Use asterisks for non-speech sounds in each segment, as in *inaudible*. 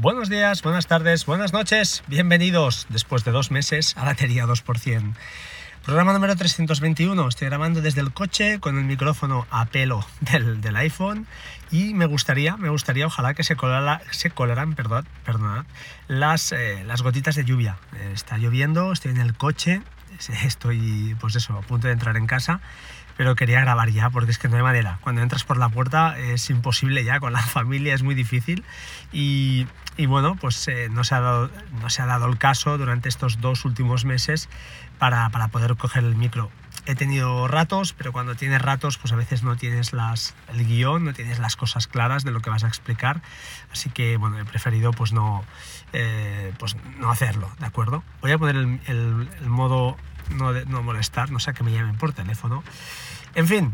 Buenos días, buenas tardes, buenas noches, bienvenidos después de dos meses a Batería 2%. Programa número 321, estoy grabando desde el coche con el micrófono a pelo del, iPhone y me gustaría, me gustaría, ojalá que se, colara, colaran, perdón, perdonad, las, eh, las gotitas de lluvia. Eh, está lloviendo, estoy en el coche, *laughs* estoy, pues eso, a punto de entrar en casa pero quería grabar ya porque es que no hay manera. Cuando entras por la puerta es imposible ya, con la *laughs* familia es muy difícil y, y bueno, pues eh, no, se ha dado, no se ha dado el caso durante estos dos últimos meses para, para, poder coger el micro. He tenido ratos, pero cuando tienes ratos, pues a veces no tienes las, el guion, no tienes las cosas claras de lo que vas a explicar. Así que, bueno, he preferido pues no, eh, pues no hacerlo, ¿de acuerdo? Voy a poner el, el, el modo no, molestar, no sea que me llamen por teléfono. En fin,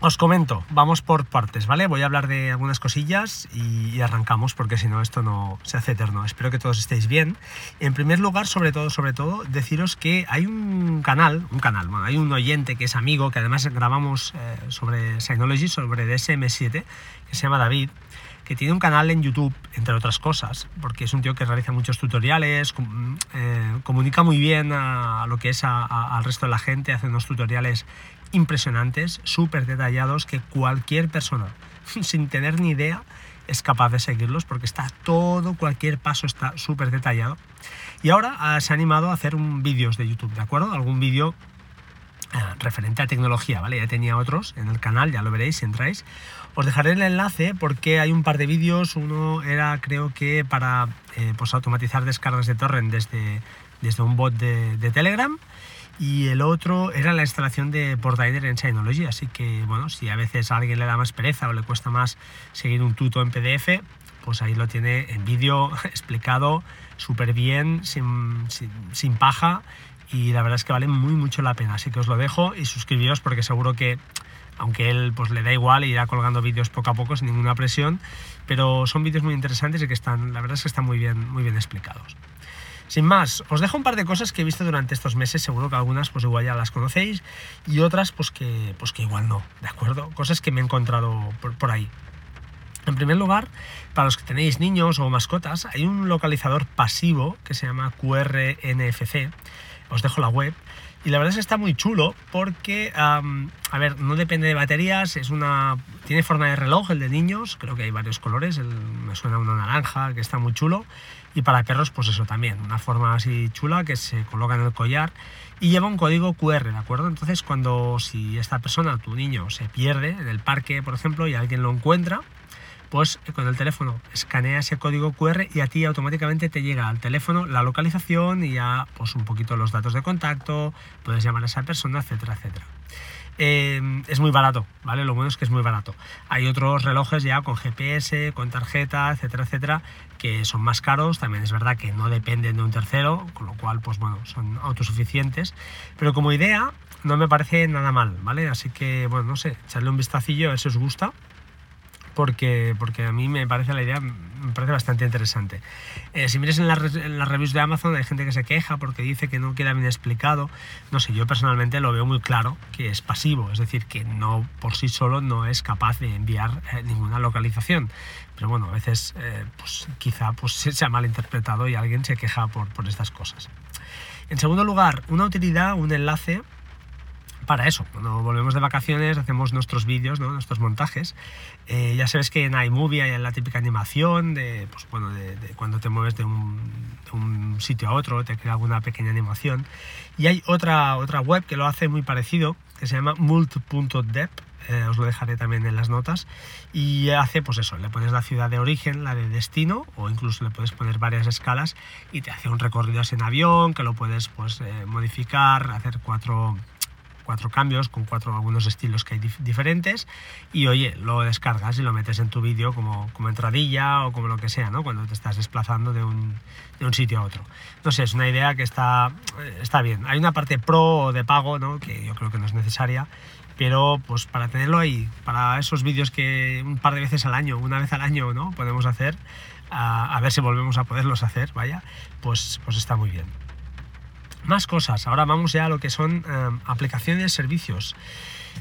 os comento, vamos por partes, ¿vale? Voy a hablar de algunas cosillas y, arrancamos porque si no esto no se hace eterno. Espero que todos estéis bien. En primer lugar, sobre todo, sobre todo, deciros que hay un canal, un canal, hay un oyente que es amigo, que además grabamos eh, sobre Synology, sobre DSM7, que se llama David, que tiene un canal en YouTube, entre otras cosas, porque es un tío que realiza muchos tutoriales, eh, comunica muy bien a, lo que es al resto de la gente, hace unos tutoriales impresionantes, súper detallados, que cualquier persona, *laughs* sin tener ni idea, es capaz de seguirlos porque está todo, cualquier paso está súper detallado. Y ahora uh, se ha animado a hacer un vídeos de YouTube, ¿de acuerdo? Algún vídeo referente a tecnología, ¿vale? Ya tenía otros en el canal, ya lo veréis si entráis. Os dejaré el enlace porque hay un par de vídeos, uno era creo que para eh, pues automatizar descargas de torrent desde, desde un bot de, de Telegram y el otro era la instalación de Portainer en Synology, así que bueno, si a veces a alguien le da más pereza o le cuesta más seguir un tuto en PDF, pues ahí lo tiene en vídeo *laughs* explicado súper bien, sin, sin, sin, paja y la verdad es que vale muy mucho la pena, así que os lo dejo y suscribiros porque seguro que aunque él pues le da igual irá colgando vídeos poco a poco sin ninguna presión, pero son vídeos muy interesantes y que están, la verdad es que están muy bien, muy bien explicados. Sin más, os dejo un par de cosas que he visto durante estos meses, seguro que algunas pues igual ya las conocéis y otras pues que, pues que igual no, ¿de acuerdo? Cosas que me he encontrado por, por ahí. En primer lugar, para los que tenéis niños o mascotas, hay un localizador pasivo que se llama QRNFC. Os dejo la web. Y la verdad es que está muy chulo porque, um, a ver, no depende de baterías, es una tiene forma de reloj el de niños, creo que hay varios colores, el, me suena uno naranja, que está muy chulo. Y para perros, pues eso también, una forma así chula que se coloca en el collar y lleva un código QR, ¿de acuerdo? Entonces, cuando si esta persona, tu niño, se pierde en el parque, por ejemplo, y alguien lo encuentra, pues con el teléfono escanea ese código QR y a ti automáticamente te llega al teléfono la localización y ya pues un poquito los datos de contacto, puedes llamar a esa persona, etcétera, etcétera. Eh, es muy barato, ¿vale? Lo bueno es que es muy barato. Hay otros relojes ya con GPS, con tarjeta, etcétera, etcétera, que son más caros. También es verdad que no dependen de un tercero, con lo cual, pues bueno, son autosuficientes. Pero como idea, no me parece nada mal, ¿vale? Así que, bueno, no sé, echarle un vistacillo a si os gusta porque, porque a mí me parece la idea me parece bastante interesante. Eh, si miras en, la, en, las reviews de Amazon hay gente que se queja porque dice que no queda bien explicado. No sé, yo personalmente lo veo muy claro que es pasivo, es decir, que no por sí solo no es capaz de enviar eh, ninguna localización. Pero bueno, a veces eh, pues, quizá pues, se ha malinterpretado y alguien se queja por, por estas cosas. En segundo lugar, una utilidad, un enlace para eso. Cuando volvemos de vacaciones hacemos nuestros vídeos, ¿no? nuestros montajes. Eh, ya sabes que en iMovie hay la típica animación de, pues, bueno, de, de cuando te mueves de un, de un, sitio a otro, te crea alguna pequeña animación. Y hay otra, otra web que lo hace muy parecido, que se llama mult.dep. Eh, os lo dejaré también en las notas y hace pues eso, le pones la ciudad de origen, la de destino o incluso le puedes poner varias escalas y te hace un recorrido en avión que lo puedes pues eh, modificar, hacer cuatro cuatro cambios con cuatro algunos estilos que hay dif diferentes y oye, lo descargas y lo metes en tu vídeo como, como entradilla o como lo que sea, ¿no? Cuando te estás desplazando de un, de un sitio a otro. No sé, es una idea que está, está bien. Hay una parte pro o de pago, ¿no? Que yo creo que no es necesaria, pero pues para tenerlo ahí, para esos vídeos que un par de veces al año, una vez al año, ¿no? Podemos hacer, a, a ver si volvemos a poderlos hacer, vaya, pues, pues está muy bien. Más cosas, ahora vamos ya a lo que son eh, aplicaciones, servicios.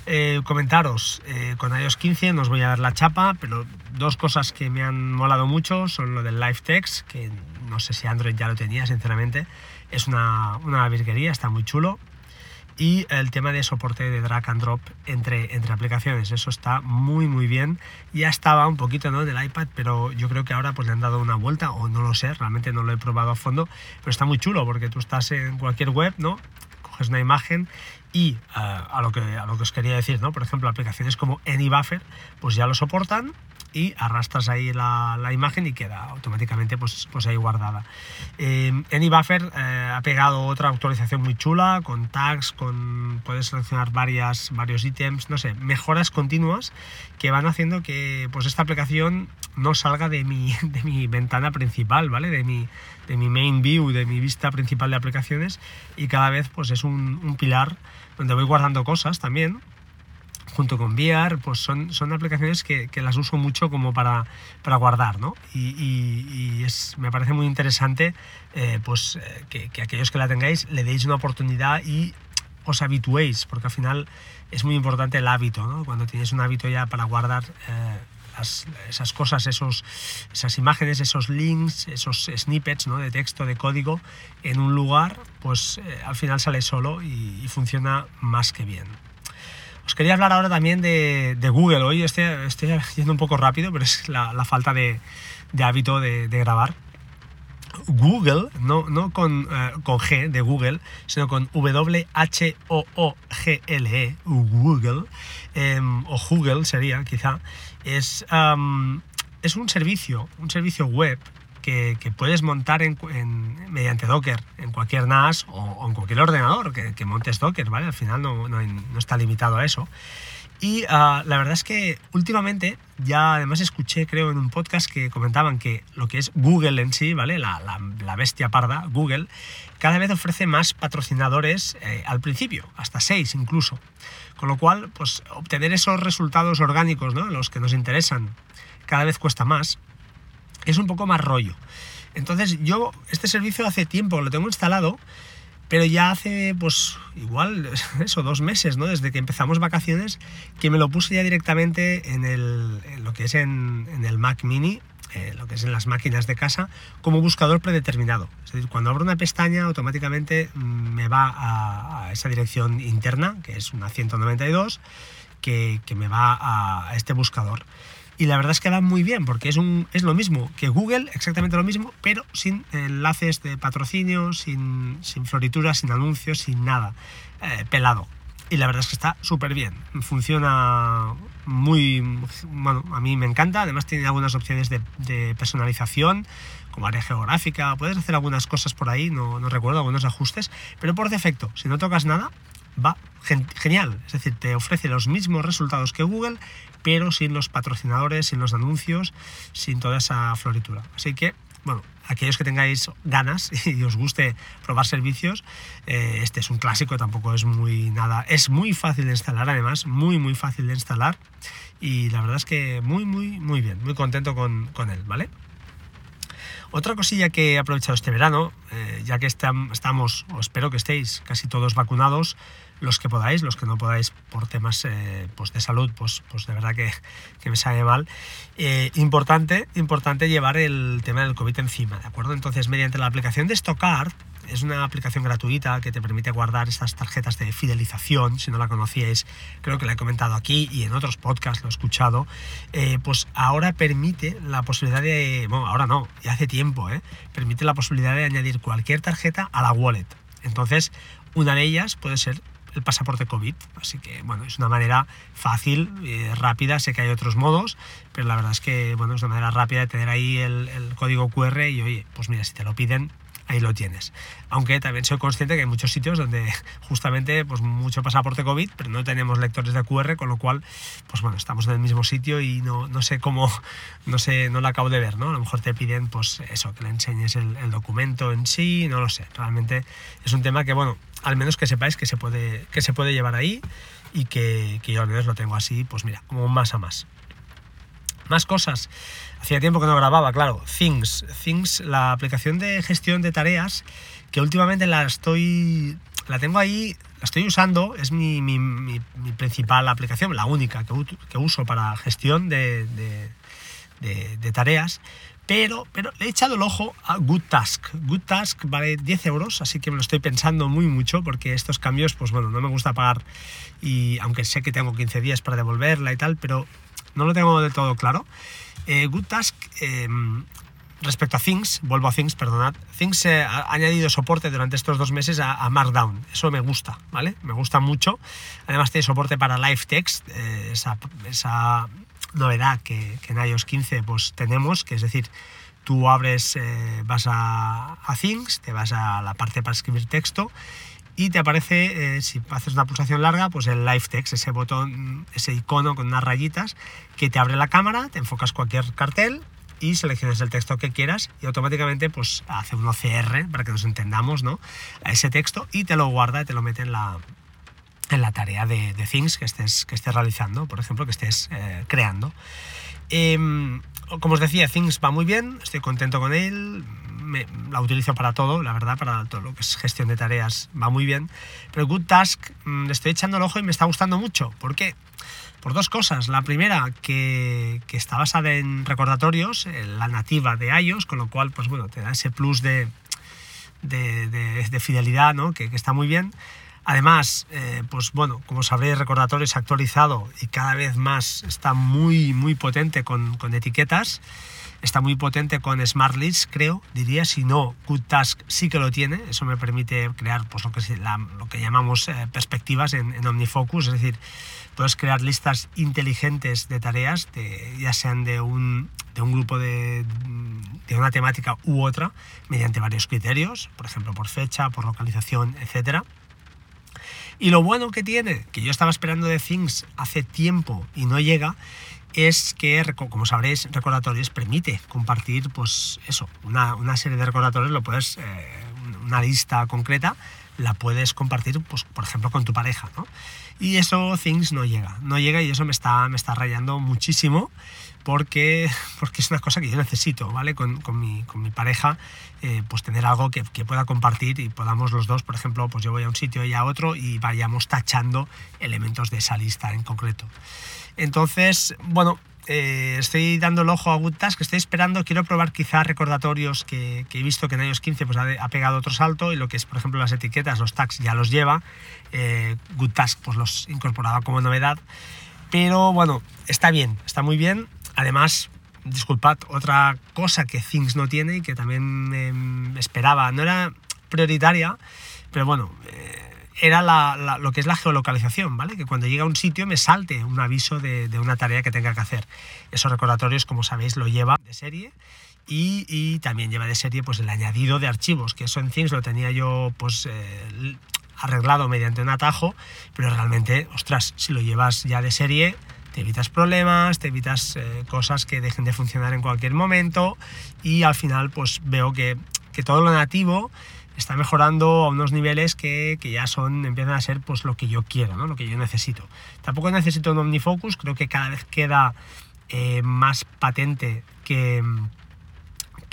Eh, comentaros, eh, con iOS 15 nos voy a dar la chapa, pero dos cosas que me han molado mucho son lo del Live Text, que no sé si Android ya lo tenía, sinceramente. Es una, una virguería, está muy chulo y el tema de soporte de drag and drop entre, entre aplicaciones. Eso está muy muy bien. Ya estaba un poquito ¿no? del iPad, pero yo creo que ahora pues le han dado una vuelta o no lo sé, realmente no lo he probado a fondo, pero está muy chulo porque tú estás en cualquier web, ¿no? Coges una imagen y eh, a, lo que, a lo que os quería decir, ¿no? Por ejemplo, aplicaciones como AnyBuffer pues ya lo soportan y arrastras ahí la, la, imagen y queda automáticamente pues, pues ahí guardada. Eh, AnyBuffer eh, ha pegado otra actualización muy chula con tags, con puedes seleccionar varias, varios ítems, no sé, mejoras continuas que van haciendo que pues esta aplicación no salga de mi, *laughs* de mi ventana principal, ¿vale? De mi, de mi main view, de mi vista principal de aplicaciones y cada vez pues es un, un pilar donde voy guardando cosas también junto con VR, pues son, son aplicaciones que, que las uso mucho como para, para guardar, ¿no? Y, es, me parece muy interesante eh, pues, eh, que, que, aquellos que la tengáis le deis una oportunidad y os habituéis, porque al final es muy importante el hábito, ¿no? Cuando tienes un hábito ya para guardar eh, esas cosas, esos, esas imágenes, esos links, esos snippets ¿no? de texto, de código en un lugar, pues al final sale solo y funciona más que bien. Os quería hablar ahora también de, Google. Hoy estoy, estoy, yendo un poco rápido, pero es la, falta de, hábito de, grabar. Google, no, no con, eh, con, G de Google, sino con W-H-O-O-G-L-E, Google, em, o Google sería quizá, es, es un servicio, un servicio web que, puedes montar en, mediante Docker en cualquier NAS o, en cualquier ordenador que, montes Docker, ¿vale? Al final no, no, está limitado a eso. Y ah, la verdad es que últimamente ya además escuché, creo, en un podcast que comentaban que lo que es Google en sí, ¿vale? La, la, bestia parda, Google, cada vez ofrece más patrocinadores eh, al principio, hasta seis incluso. Con lo cual, pues obtener esos resultados orgánicos, ¿no? Los que nos interesan, cada vez cuesta más es un poco más rollo. Entonces yo este servicio hace tiempo lo tengo instalado, pero ya hace pues igual *laughs* eso, dos meses, ¿no? Desde que empezamos vacaciones, que me lo puse ya directamente en, el, lo que es en, el Mac mini, eh, lo que es en las máquinas de casa, como buscador predeterminado. Es decir, cuando abro una pestaña, automáticamente mm, me va a, esa dirección interna, que es una 192, que, que me va a este buscador y la verdad es que va muy bien porque es, un, es lo mismo que Google, exactamente lo mismo, pero sin enlaces de patrocinio, sin, sin florituras, sin anuncios, sin nada, eh, pelado. Y la verdad es que está súper bien, funciona muy, bueno, a mí me encanta, además tiene algunas opciones de, de personalización, como área geográfica, puedes hacer algunas cosas por ahí, no, no recuerdo, algunos ajustes, pero por defecto, si no tocas nada, va genial. Es decir, te ofrece los mismos resultados que Google, pero sin los patrocinadores, sin los anuncios, sin toda esa floritura. Así que, bueno, aquellos que tengáis ganas *laughs* y os guste probar servicios, eh, este es un clásico, tampoco es muy nada. Es muy fácil de instalar, además, muy, muy fácil de instalar. Y la verdad es que muy, muy, muy bien, muy contento con, con él, ¿vale? Otra cosilla que he aprovechado este verano, eh, ya que estamos, o espero que estéis casi todos vacunados, los que podáis, los que no podáis por temas eh, pues de salud, pues, pues de verdad que, que me sale mal. Eh, importante, importante llevar el tema del COVID encima, ¿de acuerdo? Entonces, mediante la aplicación de Stockard, es una aplicación gratuita que te permite guardar estas tarjetas de fidelización, si no la conocíais, creo que la he comentado aquí y en otros podcasts lo he escuchado, eh, pues ahora permite la posibilidad de, bueno, ahora no, ya hace tiempo, ¿eh? permite la posibilidad de añadir cualquier tarjeta a la wallet. Entonces, una de ellas puede ser el pasaporte COVID. Así que, bueno, es una manera fácil, eh, rápida. Sé que hay otros modos, pero la verdad es que, bueno, es una manera rápida de tener ahí el, el código QR y, oye, pues mira, si te lo piden, ahí lo tienes. Aunque también soy consciente que hay muchos sitios donde *laughs* justamente pues mucho pasaporte COVID, pero no tenemos lectores de QR, con lo cual, pues bueno, estamos en el mismo sitio y no, no sé cómo, *laughs* no sé, no lo acabo de ver, ¿no? A lo mejor te piden, pues eso, que le enseñes el, documento en sí, no lo sé. Realmente es un tema que, bueno, al menos que sepáis que se puede, que se puede llevar ahí y que, que yo al menos lo tengo así, pues mira, como más a más. Más cosas. Hacía tiempo que no grababa, claro. Things. Things, la aplicación de gestión de tareas que últimamente la estoy, la tengo ahí, la estoy usando, es mi, mi, mi, principal aplicación, la única que, que uso para gestión de, de, de, tareas, pero, pero le he echado el ojo a Good Task. Good Task vale 10 euros, así que me lo estoy pensando muy mucho porque estos cambios, pues bueno, no me gusta pagar y aunque sé que tengo 15 días para devolverla y tal, pero no lo tengo de todo claro. Eh, Good Task, em, respecto a Things, vuelvo a Things, perdonad, Things eh, ha añadido soporte durante estos dos meses a, Markdown. Eso me gusta, ¿vale? Me gusta mucho. Además tiene soporte para Live Text, eh, esa, esa, novedad que, en iOS 15 pues tenemos, que es decir, tú abres, vas a, a Things, te vas a la parte para escribir texto y te aparece, eh, si haces una pulsación larga, pues el Live Text, ese botón, ese icono con unas rayitas que te abre la cámara, te enfocas cualquier cartel y seleccionas el texto que quieras y automáticamente pues hace un OCR para que nos entendamos ¿no? a ese texto y te lo guarda y te lo mete en la, en la tarea de, de things que estés, que estés realizando, por ejemplo, que estés eh, creando. Em, como os decía, Things va muy bien, estoy contento con él, la utilizo para todo, la verdad, para todo lo que es gestión de tareas va muy bien. Pero Good Task mm, le estoy echando el ojo y me está gustando mucho. ¿Por qué? Por dos cosas. La primera, que, está basada en recordatorios, la nativa de iOS, con lo cual, pues bueno, te da ese plus de, de, fidelidad, ¿no? que, está muy bien. Además, eh, pues bueno, como sabréis, recordatorios actualizado y cada vez más está muy, muy potente con, con etiquetas está muy potente con Smart List, creo, diría, si no, Good Task sí que lo tiene, eso me permite crear pues, lo, que, lo que llamamos eh, perspectivas en, OmniFocus, es decir, puedes crear listas inteligentes de tareas, ya sean de un, de un grupo de, de, una temática u otra, mediante varios criterios, por ejemplo, por fecha, por localización, etc. Y lo bueno que tiene, que yo estaba esperando de Things hace tiempo y no llega, es que, como sabréis, recordatorios permite compartir, pues eso, una, una serie de recordatorios, lo puedes, eh, una lista concreta, la puedes compartir, pues, por ejemplo, con tu pareja, ¿no? Y eso Things no llega, no llega y eso me está, me está rayando muchísimo porque, *laughs* porque es una cosa que yo necesito, ¿vale? Con, con, mi, con mi, pareja, eh, pues tener algo que, que, pueda compartir y podamos los dos, por ejemplo, pues yo voy a un sitio y a otro y vayamos tachando elementos de esa lista en concreto. Entonces, bueno, eh, estoy dando el ojo a Good Task, estoy esperando, quiero probar quizás recordatorios que, he visto que en iOS 15 pues, ha, pegado otro salto y lo que es, por ejemplo, las etiquetas, los tags ya los lleva, eh, Good Task pues los incorporaba como novedad, pero bueno, está bien, está muy bien, además, disculpad, otra cosa que Things no tiene y que también em, esperaba, no era prioritaria, pero bueno, era lo que es la geolocalización, ¿vale? Que cuando llega a un sitio me salte un aviso de, una tarea que tenga que hacer. Esos recordatorios, como sabéis, lo lleva de serie y, también lleva de serie pues el añadido de archivos, que eso en Things lo tenía yo pues eh, arreglado mediante un atajo, pero realmente, ostras, si lo llevas ya de serie, te evitas problemas, te evitas eh, cosas que dejen de funcionar en cualquier momento y al final pues veo que, que todo lo nativo está mejorando a unos niveles que, que, ya son, empiezan a ser pues lo que yo quiero, ¿no? lo que yo necesito. Tampoco necesito un OmniFocus, creo que cada vez queda eh, más patente que,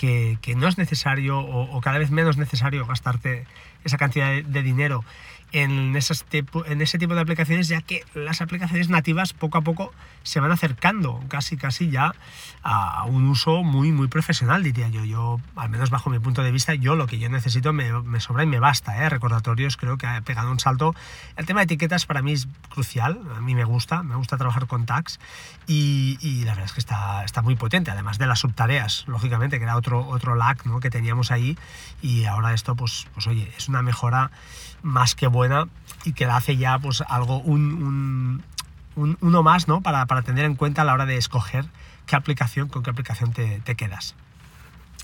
que, que, no es necesario o, o, cada vez menos necesario gastarte esa cantidad de dinero en, esas en ese tipo de aplicaciones, ya que las aplicaciones nativas poco a poco se van acercando casi casi ya a un uso muy muy profesional, diría yo. Yo, al menos bajo mi punto de vista, yo lo que yo necesito me, me sobra y me basta. ¿eh? Recordatorios creo que ha pegado un salto. El tema de etiquetas para mí es crucial, a mí me gusta, me gusta trabajar con tags y, y la verdad es que está, está muy potente, además de las subtareas, lógicamente, que era otro, otro lag ¿no? que teníamos ahí y ahora esto, pues, pues oye, es una mejora más que buena y que la hace ya pues algo, un, un, uno más, ¿no? Para, para, tener en cuenta a la hora de escoger qué aplicación, con qué aplicación te, te quedas.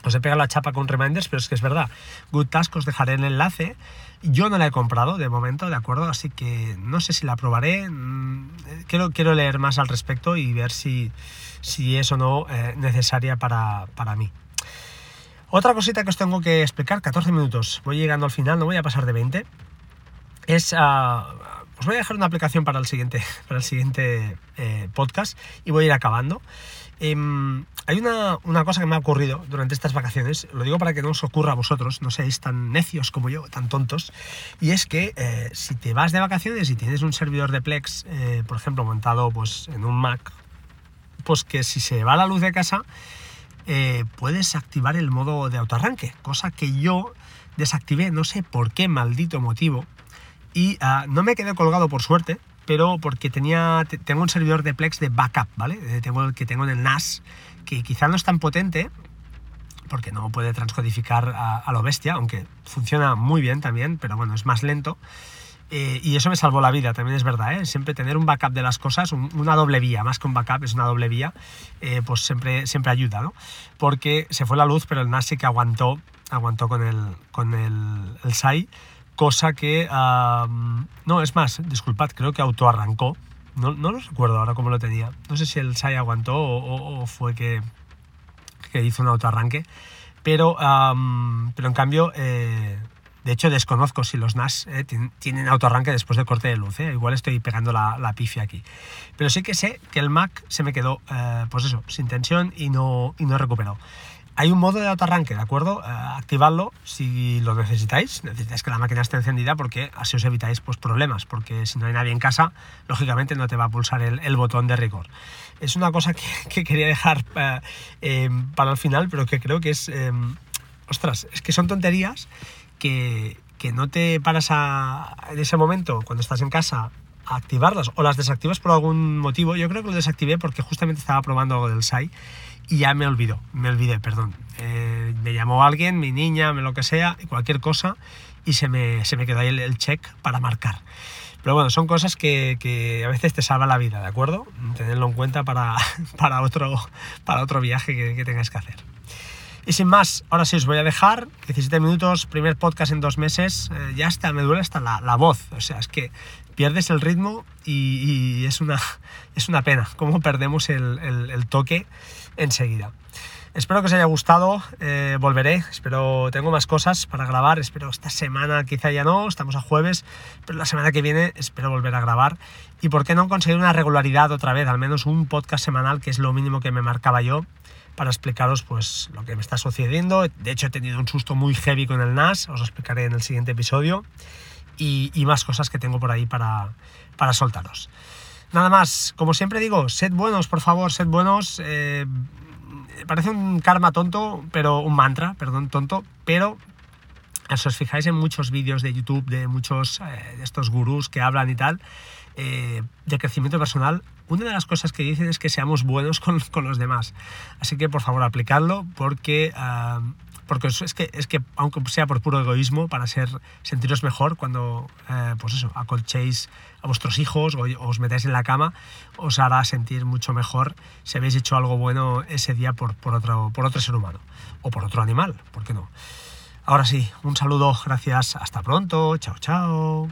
Os he pegado la chapa con reminders, pero es que es verdad. Good Task os dejaré el enlace. Yo no la he comprado de momento, ¿de acuerdo? Así que no sé si la probaré. Mm, quiero, quiero leer más al respecto y ver si, si es o no eh, necesaria para, para mí. Otra cosita que os tengo que explicar, 14 minutos. Voy llegando al final, no voy a pasar de 20 es, uh, os voy a dejar una aplicación para el siguiente, *laughs* para el siguiente eh, podcast y voy a ir acabando. Em, hay una, una, cosa que me ha ocurrido durante estas vacaciones, lo digo para que no os ocurra a vosotros, no seáis tan necios como yo, tan tontos, y es que eh, si te vas de vacaciones y tienes un servidor de Plex, eh, por ejemplo, montado pues, en un Mac, pues que si se va la luz de casa, eh, puedes activar el modo de autoarranque, cosa que yo desactivé, no sé por qué maldito motivo, y ah, no me quedé colgado por suerte, pero porque tenía, tengo un servidor de Plex de backup, ¿vale? Eh, tengo el que tengo en el NAS, que quizá no es tan potente, porque no puede transcodificar a, lo bestia, aunque funciona muy bien también, pero bueno, es más lento. Eh, y eso me salvó la vida, también es verdad, ¿eh? siempre tener un backup de las cosas, una doble vía, más que un backup, es una doble vía, eh, pues siempre, siempre ayuda, ¿no? Porque se fue la luz, pero el NAS sí que aguantó, aguantó con el, con el, el SAI cosa que... no, es más, disculpad, creo que autoarrancó. No, no lo recuerdo ahora cómo lo tenía. No sé si el SAI aguantó o, fue que, que, hizo un autoarranque. Pero, pero en cambio, eh, de hecho desconozco si los NAS eh, tienen autoarranque después del corte de luz. Eh. Igual estoy pegando la, la, pifia aquí. Pero sí que sé que el Mac se me quedó, pues eso, sin tensión y no, y no recuperó. Hay un modo de autoarranque, ¿de acuerdo? Eh, activadlo si lo necesitáis. Necesitáis que la máquina esté encendida porque así os evitáis pues, problemas, porque si no hay nadie en casa, lógicamente no te va a pulsar el, botón de rigor. Es una cosa que, *laughs* quería dejar eh, para el final, pero que creo que es... Ostras, es que son tonterías que, que no te paras a, en ese momento, cuando estás en casa, a activarlas o las desactivas por algún motivo. Yo creo que lo desactivé porque justamente estaba probando algo del SAI y ya me olvidó, me olvidé, perdón. Eh, me llamó alguien, mi niña, lo que sea, cualquier cosa, y se me, se me quedó ahí el, check para marcar. Pero bueno, son cosas que, que, a veces te salvan la vida, ¿de acuerdo? Tenerlo en cuenta para, *laughs* para, otro, para otro viaje que, que tengáis que hacer. Y sin más, ahora sí os voy a dejar. 17 minutos, primer podcast en dos meses. Eh, ya está, me duele hasta la, la, voz. O sea, es que pierdes el ritmo y, y es, una, *laughs* es una pena cómo perdemos el, el, el toque enseguida. Espero que os haya gustado, eh, volveré, espero, tengo más cosas para grabar, espero esta semana quizá ya no, estamos a jueves, pero la semana que viene espero volver a grabar y por qué no conseguir una regularidad otra vez, al menos un podcast semanal, que es lo mínimo que me marcaba yo, para explicaros pues lo que me está sucediendo, de hecho he tenido un susto muy heavy con el NAS, os lo explicaré en el siguiente episodio, y, más cosas que tengo por ahí para, para soltaros. Nada más, como siempre digo, sed buenos, por favor, sed buenos. Eh, parece un karma tonto, pero un mantra, perdón, tonto, pero si os fijáis en muchos vídeos de YouTube de muchos eh, de estos gurús que hablan y tal, eh, de crecimiento personal, una de las cosas que dicen es que seamos buenos *laughs* con, con los demás. Así que por favor aplicadlo porque ah, porque es que, es que aunque sea por puro egoísmo, para ser, sentiros mejor cuando, eh, pues eso, acolchéis a vuestros hijos o, os metáis en la cama, os hará sentir mucho mejor si habéis hecho algo bueno ese día por, por, otro, por otro ser humano o por otro animal, ¿por qué no? Ahora sí, un saludo, gracias, hasta pronto, chao, chao.